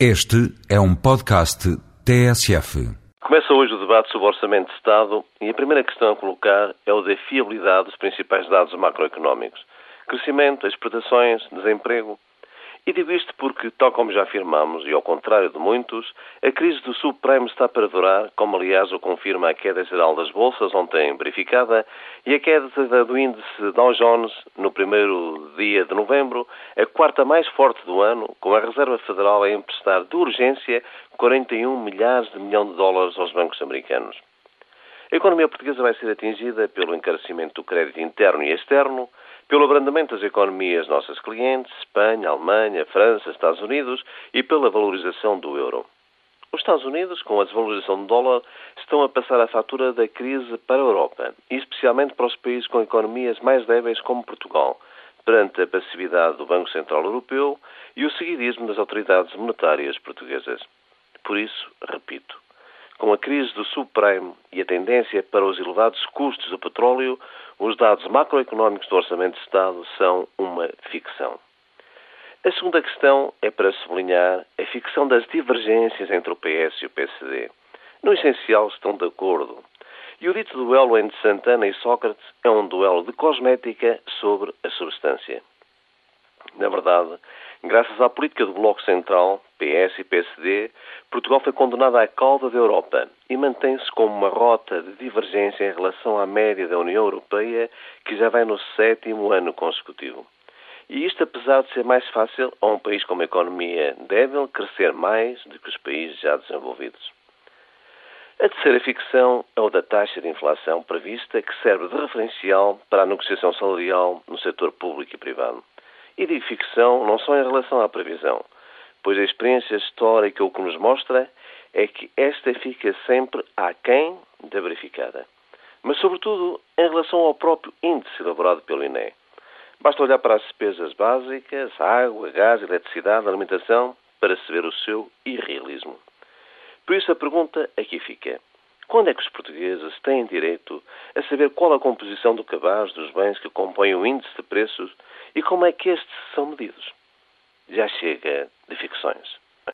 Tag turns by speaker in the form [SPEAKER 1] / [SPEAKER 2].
[SPEAKER 1] Este é um podcast TSF.
[SPEAKER 2] Começa hoje o debate sobre o Orçamento de Estado e a primeira questão a colocar é o da fiabilidade dos principais dados macroeconómicos. Crescimento, exportações, desemprego. E digo isto porque, tal como já afirmamos, e ao contrário de muitos, a crise do subprime está para durar, como aliás o confirma a queda geral das bolsas ontem verificada, e a queda do índice Dow Jones no primeiro dia de novembro, a quarta mais forte do ano, com a Reserva Federal a emprestar de urgência 41 milhares de milhões de dólares aos bancos americanos. A economia portuguesa vai ser atingida pelo encarecimento do crédito interno e externo, pelo abrandamento das economias nossas clientes, Espanha, Alemanha, França, Estados Unidos, e pela valorização do euro. Os Estados Unidos, com a desvalorização do dólar, estão a passar a fatura da crise para a Europa, e especialmente para os países com economias mais débeis como Portugal, perante a passividade do Banco Central Europeu e o seguidismo das autoridades monetárias portuguesas. Por isso, repito, com a crise do subprime e a tendência para os elevados custos do petróleo, os dados macroeconómicos do Orçamento de Estado são uma ficção. A segunda questão é para sublinhar a ficção das divergências entre o PS e o PSD. No essencial estão de acordo. E o dito duelo entre Santana e Sócrates é um duelo de cosmética sobre a substância. Na verdade, graças à política do Bloco Central, PS e PSD, Portugal foi condenado à cauda da Europa e mantém-se como uma rota de divergência em relação à média da União Europeia, que já vai no sétimo ano consecutivo. E isto apesar de ser mais fácil a um país com uma economia débil crescer mais do que os países já desenvolvidos. A terceira ficção é o da taxa de inflação prevista, que serve de referencial para a negociação salarial no setor público e privado e de ficção não só em relação à previsão, pois a experiência histórica o que nos mostra é que esta fica sempre aquém da verificada. Mas, sobretudo, em relação ao próprio índice elaborado pelo INE. Basta olhar para as despesas básicas, água, gás, eletricidade, alimentação, para se ver o seu irrealismo. Por isso a pergunta aqui fica. Quando é que os portugueses têm direito a saber qual a composição do cabaz dos bens que compõem o índice de preços e como é que estes são medidos? Já chega de ficções.